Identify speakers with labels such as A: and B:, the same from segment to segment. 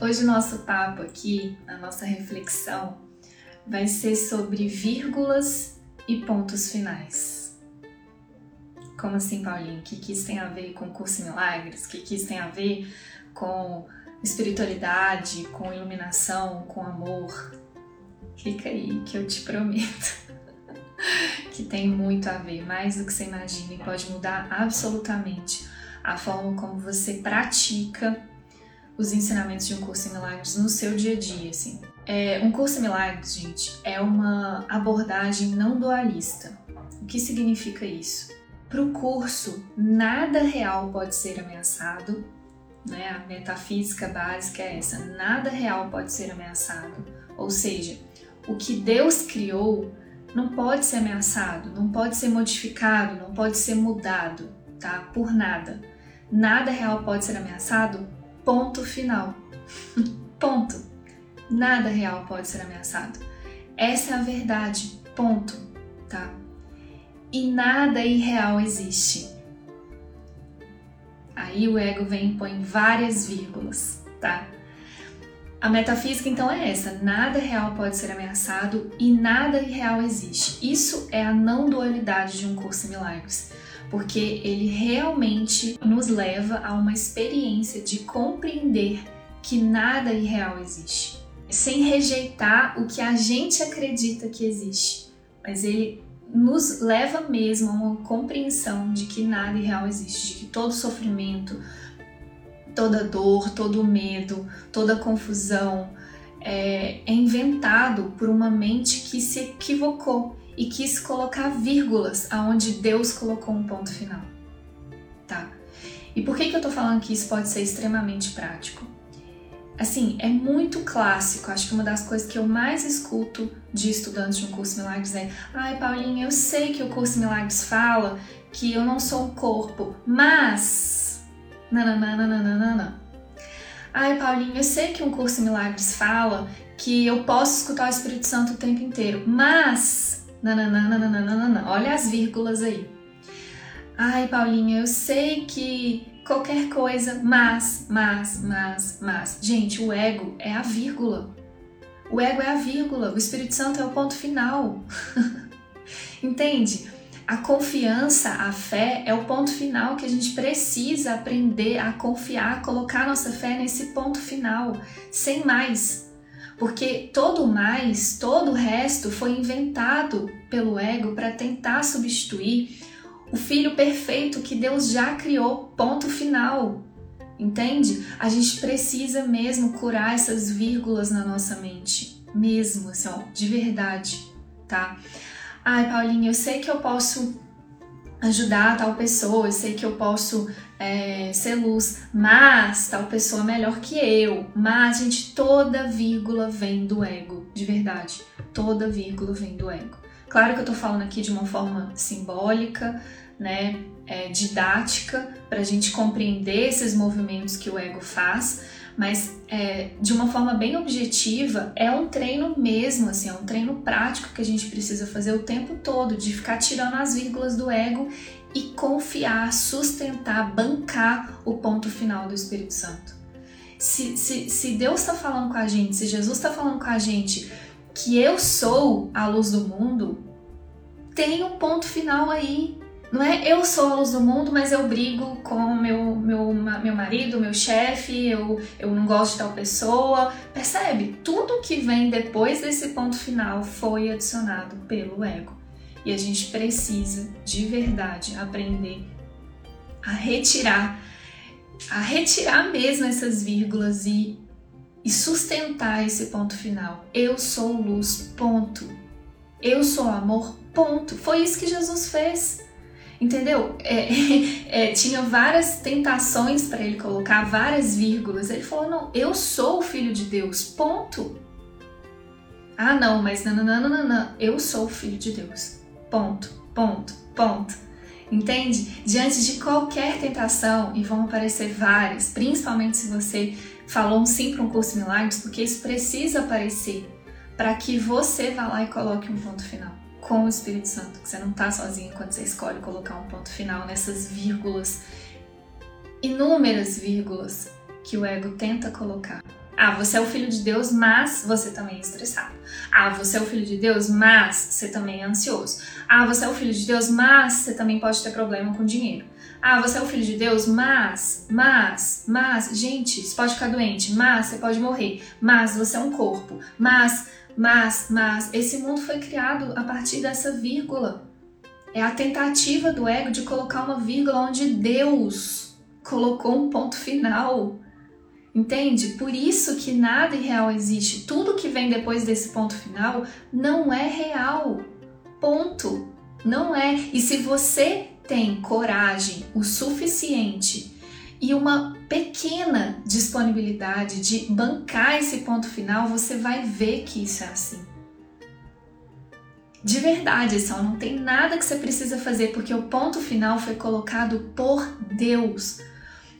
A: Hoje o nosso papo aqui, a nossa reflexão, vai ser sobre vírgulas e pontos finais. Como assim, Paulinho? O que, isso tem a ver com curso em milagres? O que, que isso tem a ver com espiritualidade, com iluminação, com amor? Fica aí que eu te prometo que tem muito a ver, mais do que você imagina, e pode mudar absolutamente a forma como você pratica os ensinamentos de um curso em milagres no seu dia a dia, assim. É, um curso em milagres, gente, é uma abordagem não dualista. O que significa isso? Para o curso, nada real pode ser ameaçado, né? A metafísica básica é essa: nada real pode ser ameaçado. Ou seja, o que Deus criou não pode ser ameaçado, não pode ser modificado, não pode ser mudado, tá? Por nada. Nada real pode ser ameaçado, ponto final. ponto. Nada real pode ser ameaçado. Essa é a verdade, ponto, tá? E nada irreal existe. Aí o ego vem e põe várias vírgulas, tá? A metafísica então é essa: nada real pode ser ameaçado e nada irreal existe. Isso é a não dualidade de um curso em milagres, porque ele realmente nos leva a uma experiência de compreender que nada irreal existe, sem rejeitar o que a gente acredita que existe, mas ele nos leva mesmo a uma compreensão de que nada irreal existe, de que todo sofrimento, toda dor, todo medo, toda confusão é, é inventado por uma mente que se equivocou e quis colocar vírgulas aonde Deus colocou um ponto final. Tá? E por que, que eu tô falando que isso pode ser extremamente prático? Assim, é muito clássico, acho que uma das coisas que eu mais escuto de estudantes de um curso Milagres é Ai, Paulinha, eu sei que o curso Milagres fala que eu não sou um corpo, mas nananana. Ai, Paulinho, eu sei que um curso milagres fala que eu posso escutar o Espírito Santo o tempo inteiro, mas nananana, olha as vírgulas aí. Ai, Paulinho, eu sei que qualquer coisa, mas, mas, mas, mas. Gente, o ego é a vírgula. O ego é a vírgula, o Espírito Santo é o ponto final. Entende? A confiança, a fé é o ponto final que a gente precisa aprender a confiar, colocar nossa fé nesse ponto final, sem mais. Porque todo mais, todo o resto foi inventado pelo ego para tentar substituir o filho perfeito que Deus já criou, ponto final. Entende? A gente precisa mesmo curar essas vírgulas na nossa mente, mesmo assim, ó, de verdade, tá? Ai, Paulinha, eu sei que eu posso ajudar tal pessoa, eu sei que eu posso é, ser luz, mas tal pessoa é melhor que eu. Mas, gente, toda vírgula vem do ego, de verdade. Toda vírgula vem do ego. Claro que eu tô falando aqui de uma forma simbólica, né, é, didática, para a gente compreender esses movimentos que o ego faz, mas é, de uma forma bem objetiva, é um treino mesmo, assim, é um treino prático que a gente precisa fazer o tempo todo, de ficar tirando as vírgulas do ego e confiar, sustentar, bancar o ponto final do Espírito Santo. Se, se, se Deus está falando com a gente, se Jesus está falando com a gente que eu sou a luz do mundo, tem um ponto final aí. Não é eu sou a luz do mundo, mas eu brigo com meu, meu, meu marido, meu chefe, eu, eu não gosto de tal pessoa. Percebe? Tudo que vem depois desse ponto final foi adicionado pelo ego. E a gente precisa, de verdade, aprender a retirar, a retirar mesmo essas vírgulas e, e sustentar esse ponto final. Eu sou luz, ponto. Eu sou amor, ponto. Foi isso que Jesus fez. Entendeu? É, é, tinha várias tentações para ele colocar, várias vírgulas. Ele falou: não, eu sou o filho de Deus, ponto. Ah, não, mas não, não, não, não, não, eu sou o filho de Deus, ponto, ponto, ponto. Entende? Diante de qualquer tentação, e vão aparecer várias, principalmente se você falou um sim para um curso de milagres, porque isso precisa aparecer para que você vá lá e coloque um ponto final com o Espírito Santo, que você não está sozinho quando você escolhe colocar um ponto final nessas vírgulas, inúmeras vírgulas que o ego tenta colocar. Ah, você é o filho de Deus, mas você também é estressado. Ah, você é o filho de Deus, mas você também é ansioso. Ah, você é o filho de Deus, mas você também pode ter problema com dinheiro. Ah, você é o filho de Deus, mas, mas, mas, gente, você pode ficar doente, mas você pode morrer, mas você é um corpo, mas, mas, mas. Esse mundo foi criado a partir dessa vírgula. É a tentativa do ego de colocar uma vírgula onde Deus colocou um ponto final. Entende? Por isso que nada irreal existe. Tudo que vem depois desse ponto final não é real. Ponto. Não é. E se você tem coragem o suficiente e uma pequena disponibilidade de bancar esse ponto final, você vai ver que isso é assim. De verdade, só não tem nada que você precisa fazer porque o ponto final foi colocado por Deus.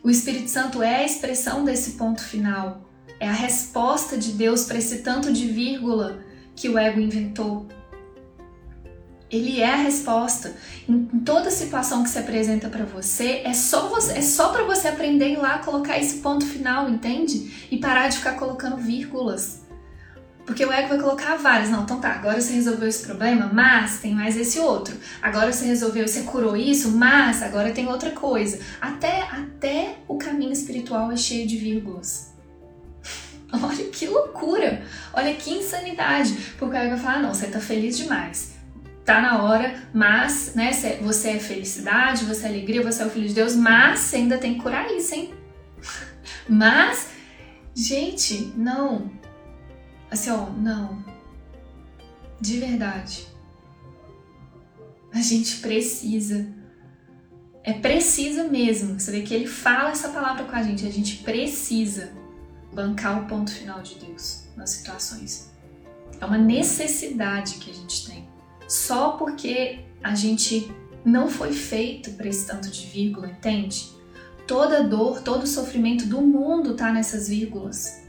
A: O Espírito Santo é a expressão desse ponto final, é a resposta de Deus para esse tanto de vírgula que o ego inventou. Ele é a resposta. Em toda situação que se apresenta para você, é só você, é só para você aprender ir lá colocar esse ponto final, entende? E parar de ficar colocando vírgulas. Porque o ego vai colocar várias. Não, então tá, agora você resolveu esse problema, mas tem mais esse outro. Agora você resolveu, você curou isso, mas agora tem outra coisa. Até, até o caminho espiritual é cheio de vírgulas. Olha que loucura! Olha que insanidade! Porque o ego vai falar: ah, não, você tá feliz demais. Tá na hora, mas, né, você é felicidade, você é alegria, você é o filho de Deus, mas você ainda tem que curar isso, hein? Mas, gente, não, Assim, ó, não. De verdade. A gente precisa. É precisa mesmo. Você vê que ele fala essa palavra com a gente. A gente precisa bancar o ponto final de Deus nas situações. É uma necessidade que a gente tem. Só porque a gente não foi feito para esse tanto de vírgula, entende? Toda dor, todo sofrimento do mundo tá nessas vírgulas.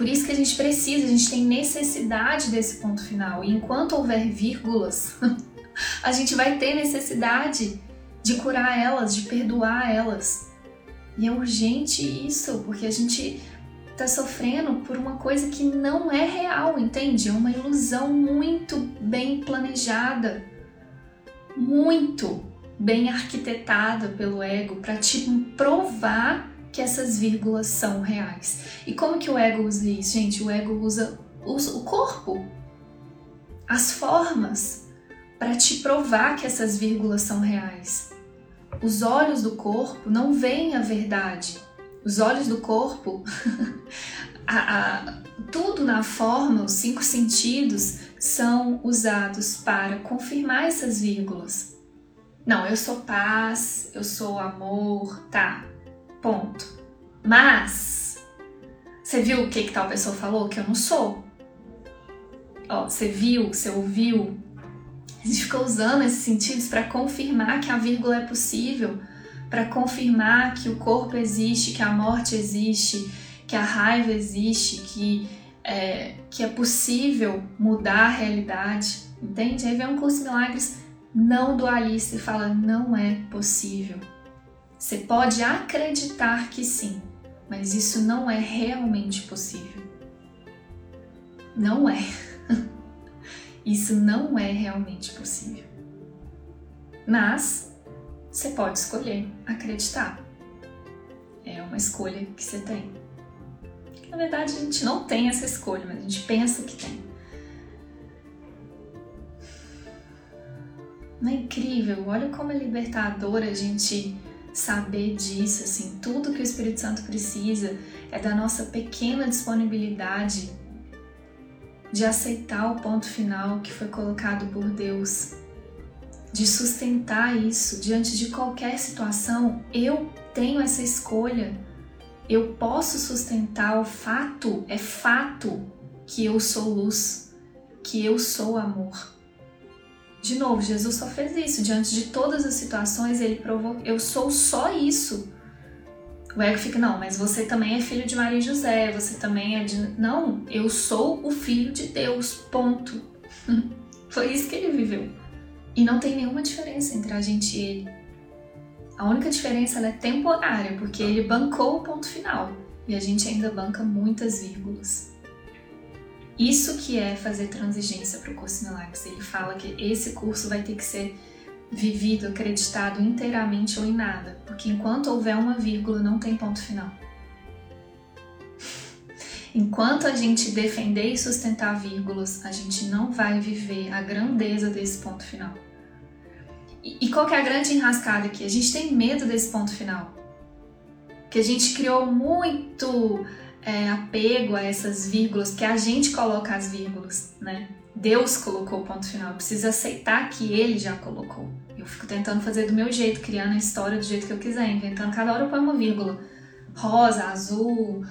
A: Por isso que a gente precisa, a gente tem necessidade desse ponto final. E enquanto houver vírgulas, a gente vai ter necessidade de curar elas, de perdoar elas. E é urgente isso, porque a gente está sofrendo por uma coisa que não é real, entende? É uma ilusão muito bem planejada, muito bem arquitetada pelo ego para te provar que essas vírgulas são reais. E como que o ego usa isso? Gente, o ego usa, usa o corpo, as formas, para te provar que essas vírgulas são reais. Os olhos do corpo não veem a verdade. Os olhos do corpo, a, a, tudo na forma, os cinco sentidos, são usados para confirmar essas vírgulas. Não, eu sou paz, eu sou amor, tá, Ponto. Mas, você viu o que, que tal pessoa falou? Que eu não sou. Ó, você viu, você ouviu. A gente fica usando esses sentidos para confirmar que a vírgula é possível, para confirmar que o corpo existe, que a morte existe, que a raiva existe, que é, que é possível mudar a realidade, entende? Aí vem um curso de milagres não dualista e fala: não é possível. Você pode acreditar que sim, mas isso não é realmente possível. Não é. Isso não é realmente possível. Mas você pode escolher acreditar. É uma escolha que você tem. Na verdade, a gente não tem essa escolha, mas a gente pensa que tem. Não é incrível? Olha como é libertador a gente saber disso, assim, tudo que o Espírito Santo precisa é da nossa pequena disponibilidade de aceitar o ponto final que foi colocado por Deus, de sustentar isso diante de qualquer situação. Eu tenho essa escolha. Eu posso sustentar o fato, é fato que eu sou luz, que eu sou amor. De novo, Jesus só fez isso. Diante de todas as situações, ele provou: eu sou só isso. O ego fica: não, mas você também é filho de Maria e José, você também é de. Não, eu sou o filho de Deus, ponto. Foi isso que ele viveu. E não tem nenhuma diferença entre a gente e ele. A única diferença é temporária, porque ele bancou o ponto final. e a gente ainda banca muitas vírgulas. Isso que é fazer transigência para o curso Milagres. Ele fala que esse curso vai ter que ser vivido, acreditado inteiramente ou em nada, porque enquanto houver uma vírgula, não tem ponto final. Enquanto a gente defender e sustentar vírgulas, a gente não vai viver a grandeza desse ponto final. E, e qual é a grande enrascada aqui? A gente tem medo desse ponto final. Que a gente criou muito é, apego a essas vírgulas, porque a gente coloca as vírgulas, né? Deus colocou o ponto final, eu preciso aceitar que Ele já colocou. Eu fico tentando fazer do meu jeito, criando a história do jeito que eu quiser, inventando cada hora eu ponho uma vírgula. Rosa, azul,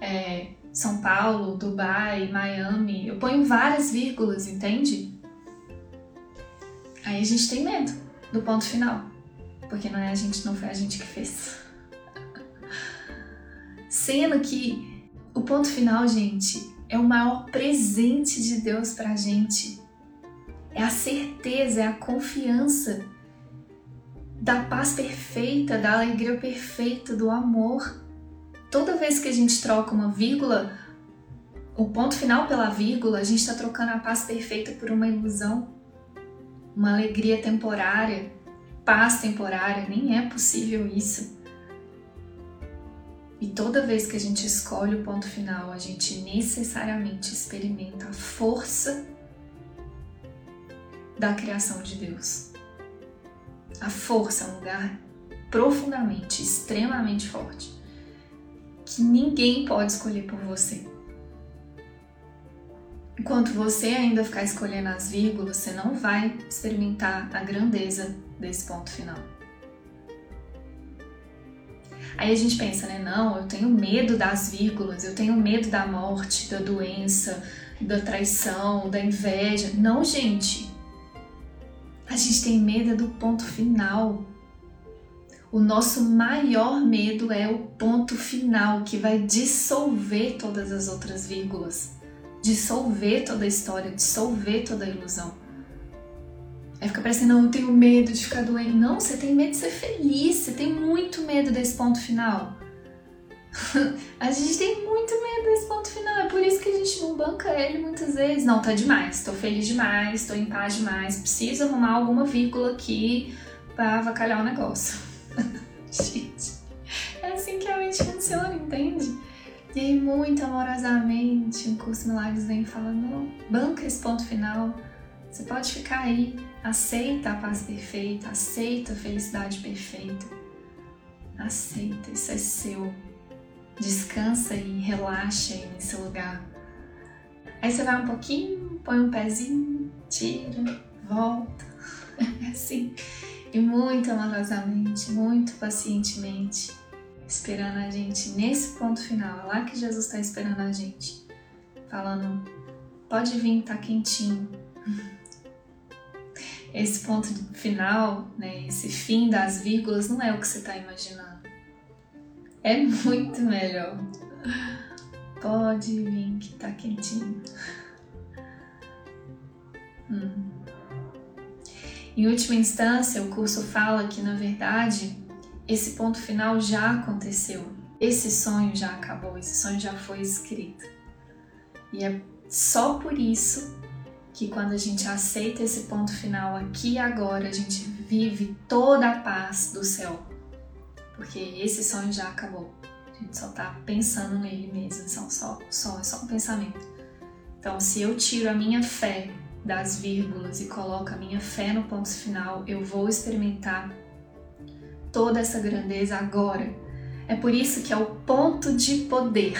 A: é, São Paulo, Dubai, Miami. Eu ponho várias vírgulas, entende? Aí a gente tem medo do ponto final, porque não é a gente, não foi a gente que fez. Sendo que o ponto final, gente, é o maior presente de Deus pra gente. É a certeza, é a confiança da paz perfeita, da alegria perfeita, do amor. Toda vez que a gente troca uma vírgula, o ponto final pela vírgula, a gente está trocando a paz perfeita por uma ilusão, uma alegria temporária, paz temporária. Nem é possível isso. E toda vez que a gente escolhe o ponto final, a gente necessariamente experimenta a força da criação de Deus. A força é um lugar profundamente, extremamente forte, que ninguém pode escolher por você. Enquanto você ainda ficar escolhendo as vírgulas, você não vai experimentar a grandeza desse ponto final. Aí a gente pensa, né? Não, eu tenho medo das vírgulas, eu tenho medo da morte, da doença, da traição, da inveja. Não, gente. A gente tem medo do ponto final. O nosso maior medo é o ponto final que vai dissolver todas as outras vírgulas, dissolver toda a história, dissolver toda a ilusão. Aí fica parecendo, não, eu tenho medo de ficar doente. Não, você tem medo de ser feliz, você tem muito medo desse ponto final. a gente tem muito medo desse ponto final, é por isso que a gente não banca ele muitas vezes. Não, tá demais, tô feliz demais, tô em paz demais, preciso arrumar alguma vírgula aqui pra avacalhar o negócio. gente, é assim que a mente funciona, entende? E aí, muito amorosamente, o curso Milagres vem falando, não, banca esse ponto final, você pode ficar aí Aceita a paz perfeita, aceita a felicidade perfeita. Aceita, isso é seu. Descansa e relaxa aí nesse lugar. Aí você vai um pouquinho, põe um pezinho, tira, volta. É assim. E muito amorosamente, muito pacientemente, esperando a gente nesse ponto final. É lá que Jesus está esperando a gente. Falando, pode vir, tá quentinho esse ponto final, né, esse fim das vírgulas, não é o que você está imaginando. É muito melhor. Pode vir que tá quentinho. Hum. Em última instância, o curso fala que, na verdade, esse ponto final já aconteceu. Esse sonho já acabou, esse sonho já foi escrito. E é só por isso que quando a gente aceita esse ponto final aqui e agora, a gente vive toda a paz do céu. Porque esse sonho já acabou. A gente só tá pensando nele mesmo, são só, só, é só um pensamento. Então, se eu tiro a minha fé das vírgulas e coloco a minha fé no ponto final, eu vou experimentar toda essa grandeza agora. É por isso que é o ponto de poder.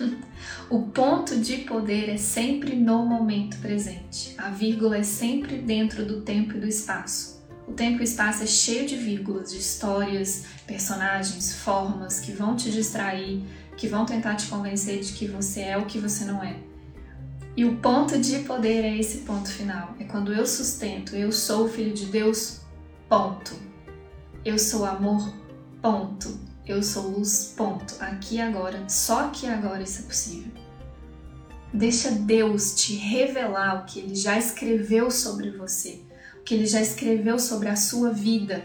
A: O ponto de poder é sempre no momento presente. A vírgula é sempre dentro do tempo e do espaço. O tempo e o espaço é cheio de vírgulas, de histórias, personagens, formas que vão te distrair, que vão tentar te convencer de que você é o que você não é. E o ponto de poder é esse ponto final. É quando eu sustento, eu sou o filho de Deus, ponto. Eu sou amor, ponto. Eu sou luz, ponto. Aqui agora, só que agora isso é possível. Deixa Deus te revelar o que ele já escreveu sobre você, o que ele já escreveu sobre a sua vida.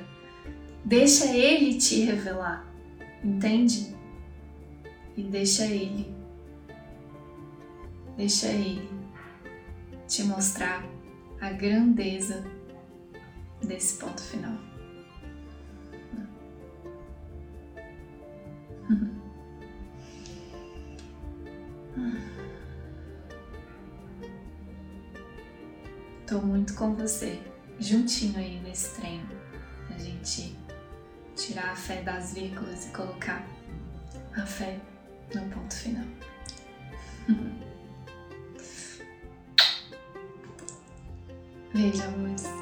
A: Deixa ele te revelar, entende? e deixa Ele, deixa Ele te mostrar a grandeza desse ponto final. Tô muito com você, juntinho aí nesse treino. A gente tirar a fé das vírgulas e colocar a fé no ponto final. Veja, amores.